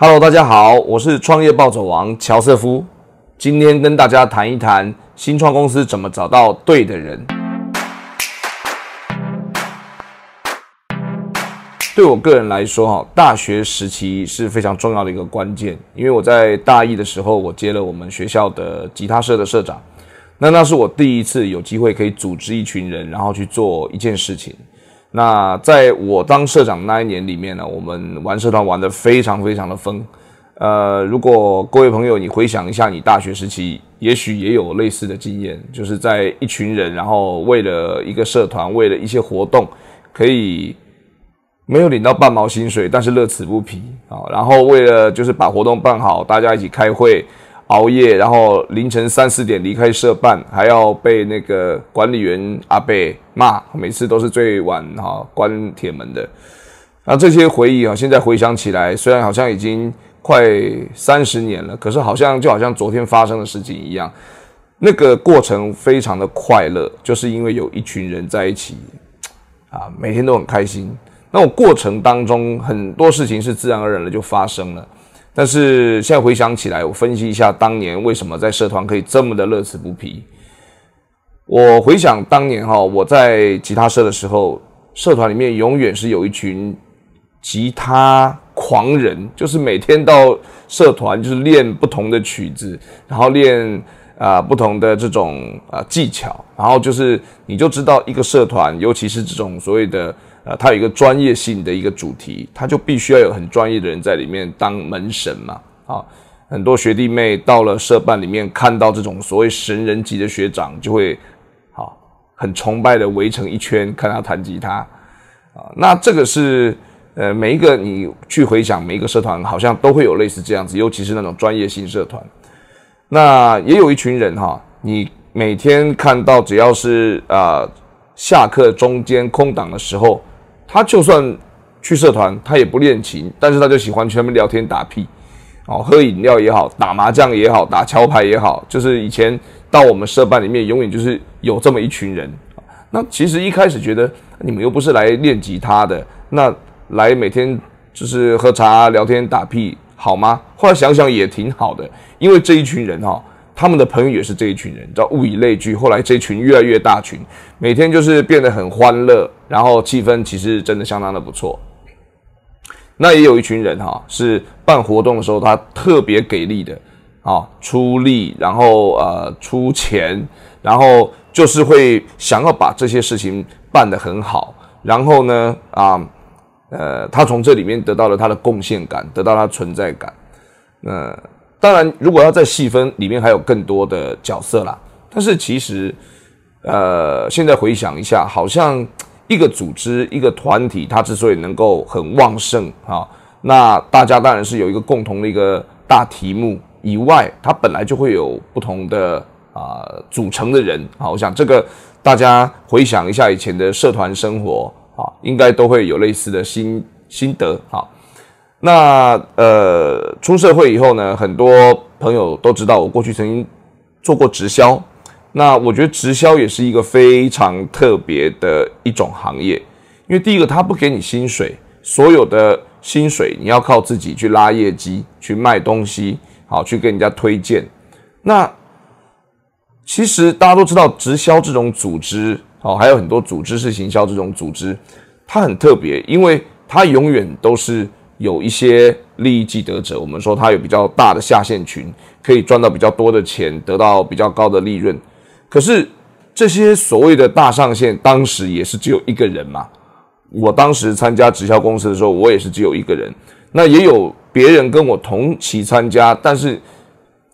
Hello，大家好，我是创业暴走王乔瑟夫，今天跟大家谈一谈新创公司怎么找到对的人。对我个人来说，哈，大学时期是非常重要的一个关键，因为我在大一的时候，我接了我们学校的吉他社的社长，那那是我第一次有机会可以组织一群人，然后去做一件事情。那在我当社长那一年里面呢，我们玩社团玩的非常非常的疯。呃，如果各位朋友你回想一下，你大学时期也许也有类似的经验，就是在一群人，然后为了一个社团，为了一些活动，可以没有领到半毛薪水，但是乐此不疲啊。然后为了就是把活动办好，大家一起开会。熬夜，然后凌晨三四点离开社办，还要被那个管理员阿贝骂，每次都是最晚哈关铁门的。那这些回忆啊，现在回想起来，虽然好像已经快三十年了，可是好像就好像昨天发生的事情一样。那个过程非常的快乐，就是因为有一群人在一起啊，每天都很开心。那我过程当中很多事情是自然而然的就发生了。但是现在回想起来，我分析一下当年为什么在社团可以这么的乐此不疲。我回想当年哈，我在吉他社的时候，社团里面永远是有一群吉他狂人，就是每天到社团就是练不同的曲子，然后练啊不同的这种啊技巧，然后就是你就知道一个社团，尤其是这种所谓的。呃，它有一个专业性的一个主题，它就必须要有很专业的人在里面当门神嘛。啊，很多学弟妹到了社办里面，看到这种所谓神人级的学长，就会好很崇拜的围成一圈看他弹吉他。啊，那这个是呃每一个你去回想每一个社团，好像都会有类似这样子，尤其是那种专业性社团。那也有一群人哈，你每天看到只要是啊下课中间空档的时候。他就算去社团，他也不练琴，但是他就喜欢去那边聊天打屁，哦，喝饮料也好，打麻将也好，打桥牌也好，就是以前到我们社办里面，永远就是有这么一群人。那其实一开始觉得你们又不是来练吉他的，那来每天就是喝茶聊天打屁好吗？后来想想也挺好的，因为这一群人哈。他们的朋友也是这一群人，叫物以类聚。后来这群越来越大群，每天就是变得很欢乐，然后气氛其实真的相当的不错。那也有一群人哈，是办活动的时候他特别给力的啊，出力，然后呃出钱，然后就是会想要把这些事情办得很好。然后呢啊呃，他从这里面得到了他的贡献感，得到他存在感，那。当然，如果要再细分，里面还有更多的角色啦。但是其实，呃，现在回想一下，好像一个组织、一个团体，它之所以能够很旺盛啊，那大家当然是有一个共同的一个大题目以外，它本来就会有不同的啊组成的人啊。我想这个大家回想一下以前的社团生活啊，应该都会有类似的心心得啊。那呃，出社会以后呢，很多朋友都知道我过去曾经做过直销。那我觉得直销也是一个非常特别的一种行业，因为第一个，他不给你薪水，所有的薪水你要靠自己去拉业绩、去卖东西，好去跟人家推荐。那其实大家都知道，直销这种组织，哦，还有很多组织式行销这种组织，它很特别，因为它永远都是。有一些利益既得者，我们说他有比较大的下线群，可以赚到比较多的钱，得到比较高的利润。可是这些所谓的大上线，当时也是只有一个人嘛。我当时参加直销公司的时候，我也是只有一个人。那也有别人跟我同期参加，但是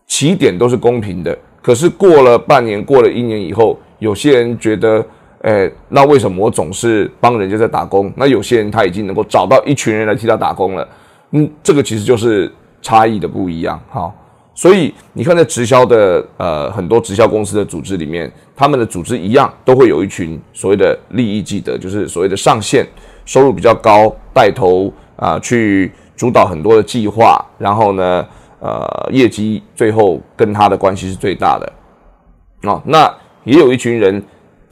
起点都是公平的。可是过了半年，过了一年以后，有些人觉得。哎，那为什么我总是帮人家在打工？那有些人他已经能够找到一群人来替他打工了，嗯，这个其实就是差异的不一样，哈。所以你看，在直销的呃很多直销公司的组织里面，他们的组织一样都会有一群所谓的利益既得，就是所谓的上线，收入比较高，带头啊去主导很多的计划，然后呢，呃，业绩最后跟他的关系是最大的，哦，那也有一群人。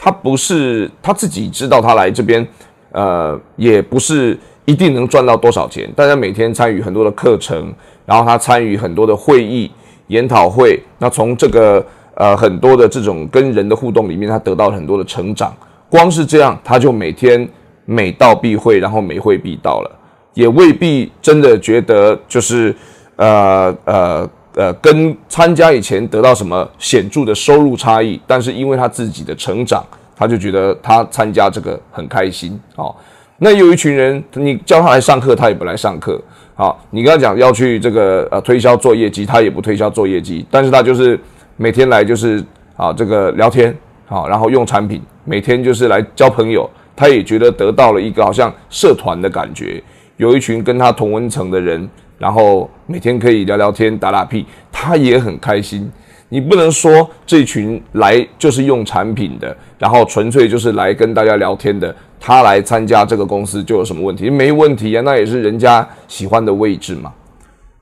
他不是他自己知道他来这边，呃，也不是一定能赚到多少钱。大家每天参与很多的课程，然后他参与很多的会议、研讨会，那从这个呃很多的这种跟人的互动里面，他得到很多的成长。光是这样，他就每天每到必会，然后每会必到了，也未必真的觉得就是呃呃。呃，呃跟参加以前得到什么显著的收入差异，但是因为他自己的成长，他就觉得他参加这个很开心哦。那有一群人，你叫他来上课，他也不来上课。好，你跟他讲要去这个呃推销做业绩，他也不推销做业绩，但是他就是每天来就是啊这个聊天好，然后用产品，每天就是来交朋友，他也觉得得到了一个好像社团的感觉，有一群跟他同温层的人。然后每天可以聊聊天、打打屁，他也很开心。你不能说这群来就是用产品的，然后纯粹就是来跟大家聊天的，他来参加这个公司就有什么问题？没问题啊，那也是人家喜欢的位置嘛。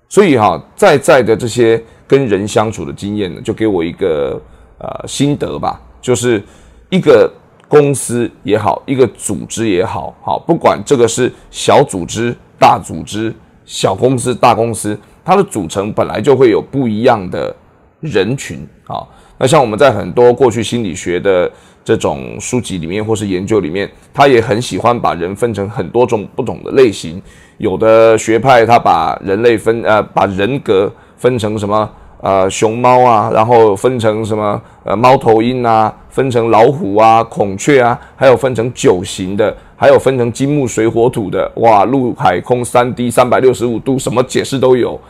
所以哈，在在的这些跟人相处的经验呢，就给我一个呃心得吧，就是一个公司也好，一个组织也好，好不管这个是小组织、大组织。小公司、大公司，它的组成本来就会有不一样的人群啊。那像我们在很多过去心理学的这种书籍里面，或是研究里面，他也很喜欢把人分成很多种不同的类型。有的学派他把人类分呃，把人格分成什么？呃，熊猫啊，然后分成什么？呃，猫头鹰啊，分成老虎啊，孔雀啊，还有分成九型的，还有分成金木水火土的。哇，陆海空三 D 三百六十五度，什么解释都有。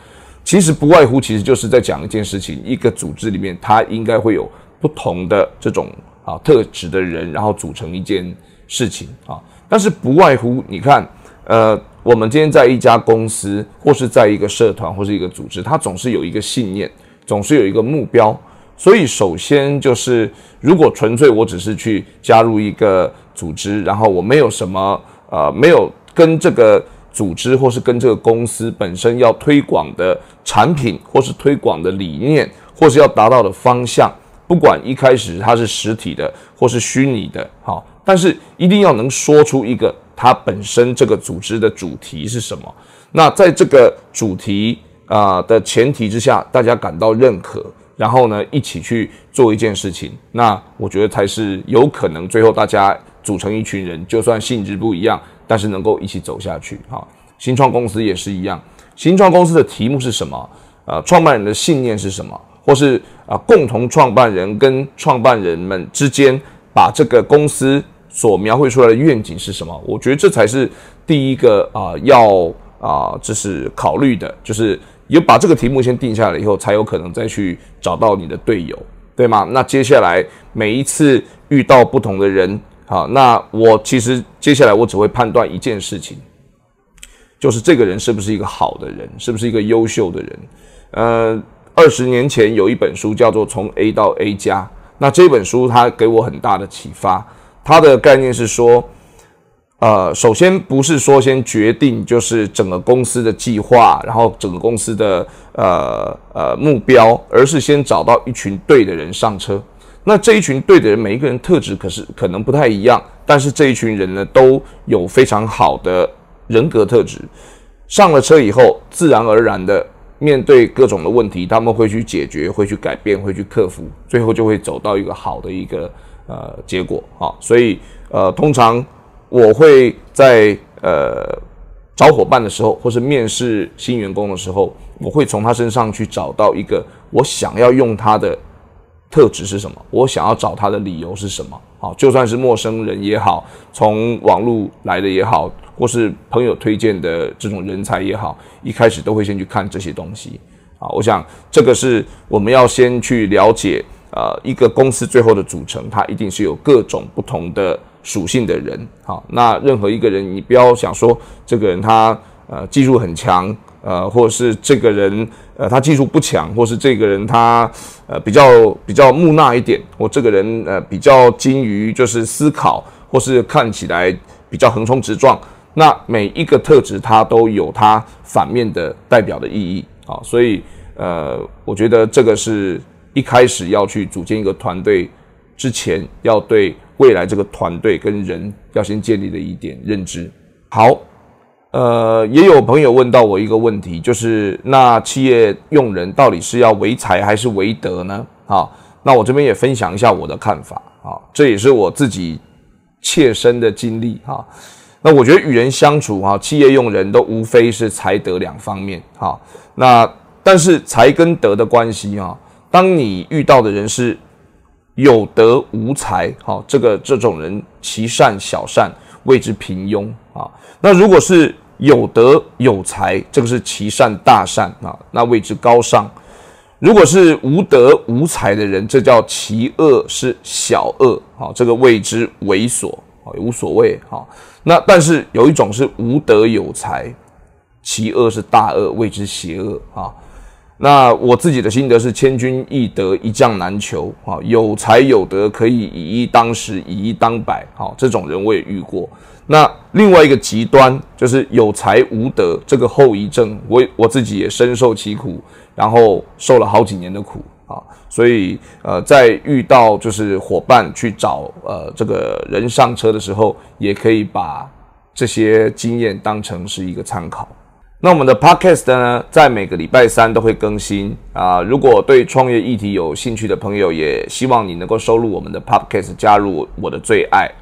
其实不外乎，其实就是在讲一件事情：一个组织里面，它应该会有不同的这种啊特质的人，然后组成一件事情啊。但是不外乎，你看，呃。我们今天在一家公司，或是在一个社团，或是一个组织，它总是有一个信念，总是有一个目标。所以，首先就是，如果纯粹我只是去加入一个组织，然后我没有什么呃，没有跟这个组织或是跟这个公司本身要推广的产品，或是推广的理念，或是要达到的方向，不管一开始它是实体的或是虚拟的，好，但是一定要能说出一个。它本身这个组织的主题是什么？那在这个主题啊的前提之下，大家感到认可，然后呢一起去做一件事情，那我觉得才是有可能最后大家组成一群人，就算性质不一样，但是能够一起走下去。哈，新创公司也是一样，新创公司的题目是什么？呃，创办人的信念是什么？或是啊，共同创办人跟创办人们之间把这个公司。所描绘出来的愿景是什么？我觉得这才是第一个啊，要啊，这是考虑的，就是有把这个题目先定下来以后，才有可能再去找到你的队友，对吗？那接下来每一次遇到不同的人，好，那我其实接下来我只会判断一件事情，就是这个人是不是一个好的人，是不是一个优秀的人。呃，二十年前有一本书叫做《从 A 到 A 加》，那这本书它给我很大的启发。它的概念是说，呃，首先不是说先决定就是整个公司的计划，然后整个公司的呃呃目标，而是先找到一群对的人上车。那这一群对的人，每一个人特质可是可能不太一样，但是这一群人呢，都有非常好的人格特质。上了车以后，自然而然的面对各种的问题，他们会去解决，会去改变，会去克服，最后就会走到一个好的一个。呃，结果啊，所以呃，通常我会在呃找伙伴的时候，或是面试新员工的时候，我会从他身上去找到一个我想要用他的特质是什么，我想要找他的理由是什么。好，就算是陌生人也好，从网络来的也好，或是朋友推荐的这种人才也好，一开始都会先去看这些东西。啊，我想这个是我们要先去了解。呃，一个公司最后的组成，它一定是有各种不同的属性的人。好，那任何一个人，你不要想说这个人他呃技术很强，呃，或者是这个人呃他技术不强，或是这个人他呃比较比较木讷一点，或这个人呃比较精于就是思考，或是看起来比较横冲直撞。那每一个特质，它都有它反面的代表的意义。好，所以呃，我觉得这个是。一开始要去组建一个团队之前，要对未来这个团队跟人要先建立的一点认知。好，呃，也有朋友问到我一个问题，就是那企业用人到底是要唯才还是唯德呢？啊，那我这边也分享一下我的看法啊，这也是我自己切身的经历哈。那我觉得与人相处哈，企业用人都无非是才德两方面哈。那但是才跟德的关系啊，当你遇到的人是有德无才，哈，这个这种人其善小善谓之平庸啊。那如果是有德有才，这个是其善大善啊，那谓之高尚；如果是无德无才的人，这叫其恶是小恶啊，这个谓之猥琐啊，无所谓哈。那但是有一种是无德有才，其恶是大恶，谓之邪恶啊。那我自己的心得是千军易得，一将难求啊。有才有德可以以一当十，以一当百，好，这种人我也遇过。那另外一个极端就是有才无德，这个后遗症，我我自己也深受其苦，然后受了好几年的苦啊。所以呃，在遇到就是伙伴去找呃这个人上车的时候，也可以把这些经验当成是一个参考。那我们的 podcast 呢，在每个礼拜三都会更新啊。如果对创业议题有兴趣的朋友，也希望你能够收录我们的 podcast，加入我的最爱。